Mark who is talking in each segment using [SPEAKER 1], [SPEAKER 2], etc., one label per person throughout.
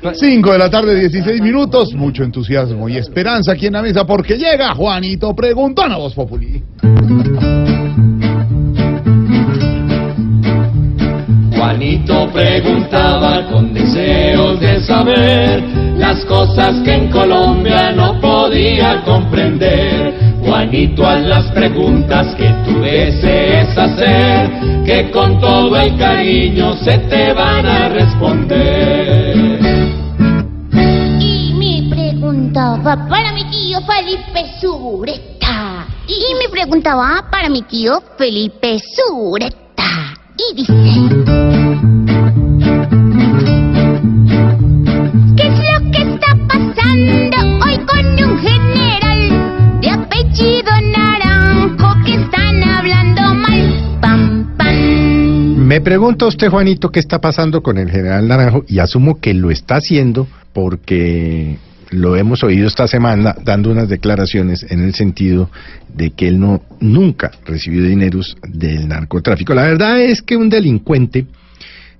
[SPEAKER 1] 5 de la tarde, 16 minutos. Mucho entusiasmo y esperanza aquí en la mesa porque llega Juanito Preguntón a Voz Populi.
[SPEAKER 2] Juanito preguntaba con deseos de saber las cosas que en Colombia no podía comprender. Juanito, haz las preguntas que tú desees hacer, que con todo el cariño se te van a responder.
[SPEAKER 3] Preguntaba para mi tío Felipe Sureta. Y me preguntaba para mi tío Felipe Sureta. Y dice... ¿Qué es lo que está pasando hoy con un general de apellido Naranjo que están hablando mal? Pam, pam.
[SPEAKER 4] Me pregunta usted, Juanito, qué está pasando con el general Naranjo y asumo que lo está haciendo porque lo hemos oído esta semana dando unas declaraciones en el sentido de que él no nunca recibió dineros del narcotráfico. La verdad es que un delincuente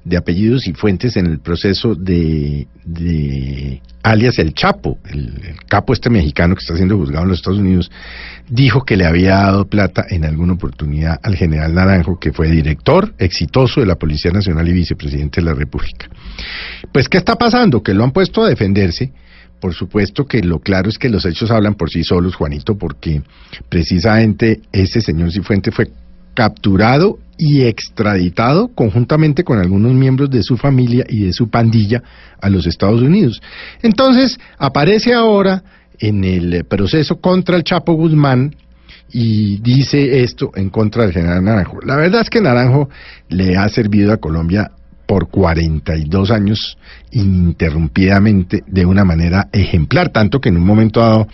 [SPEAKER 4] de apellidos y fuentes en el proceso de, de alias el Chapo, el, el, capo este mexicano que está siendo juzgado en los Estados Unidos, dijo que le había dado plata en alguna oportunidad al general Naranjo, que fue director exitoso de la Policía Nacional y vicepresidente de la República. Pues, ¿qué está pasando? Que lo han puesto a defenderse. Por supuesto que lo claro es que los hechos hablan por sí solos, Juanito, porque precisamente ese señor Cifuente fue capturado y extraditado conjuntamente con algunos miembros de su familia y de su pandilla a los Estados Unidos. Entonces, aparece ahora en el proceso contra el Chapo Guzmán y dice esto en contra del general Naranjo. La verdad es que Naranjo le ha servido a Colombia por 42 años ininterrumpidamente de una manera ejemplar, tanto que en un momento dado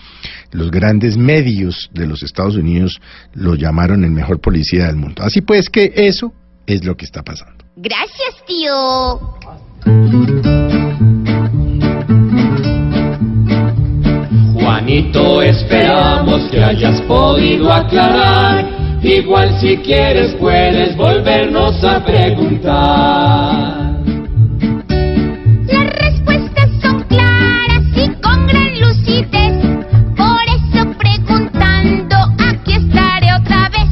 [SPEAKER 4] los grandes medios de los Estados Unidos lo llamaron el mejor policía del mundo. Así pues que eso es lo que está pasando.
[SPEAKER 3] Gracias, tío.
[SPEAKER 2] Juanito, esperamos que hayas podido aclarar. Igual si quieres puedes volvernos a preguntar.
[SPEAKER 3] Las respuestas son claras y con gran lucidez. Por eso preguntando, aquí estaré otra vez.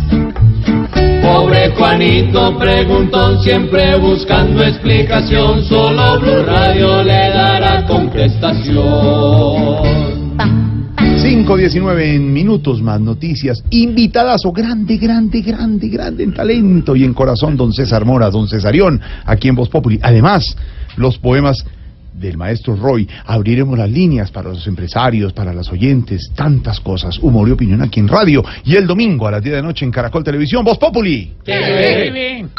[SPEAKER 2] Pobre Juanito preguntón, siempre buscando explicación. Solo Blue Radio le dará contestación.
[SPEAKER 1] 5.19 en minutos más noticias. Invitadas o grande, grande, grande, grande en talento y en corazón, don César Mora, don Cesarión, aquí en Voz Populi. Además, los poemas del maestro Roy. Abriremos las líneas para los empresarios, para los oyentes, tantas cosas. Humor y opinión aquí en radio. Y el domingo a las 10 de la noche en Caracol Televisión, Voz Populi.
[SPEAKER 2] ¡Qué bien!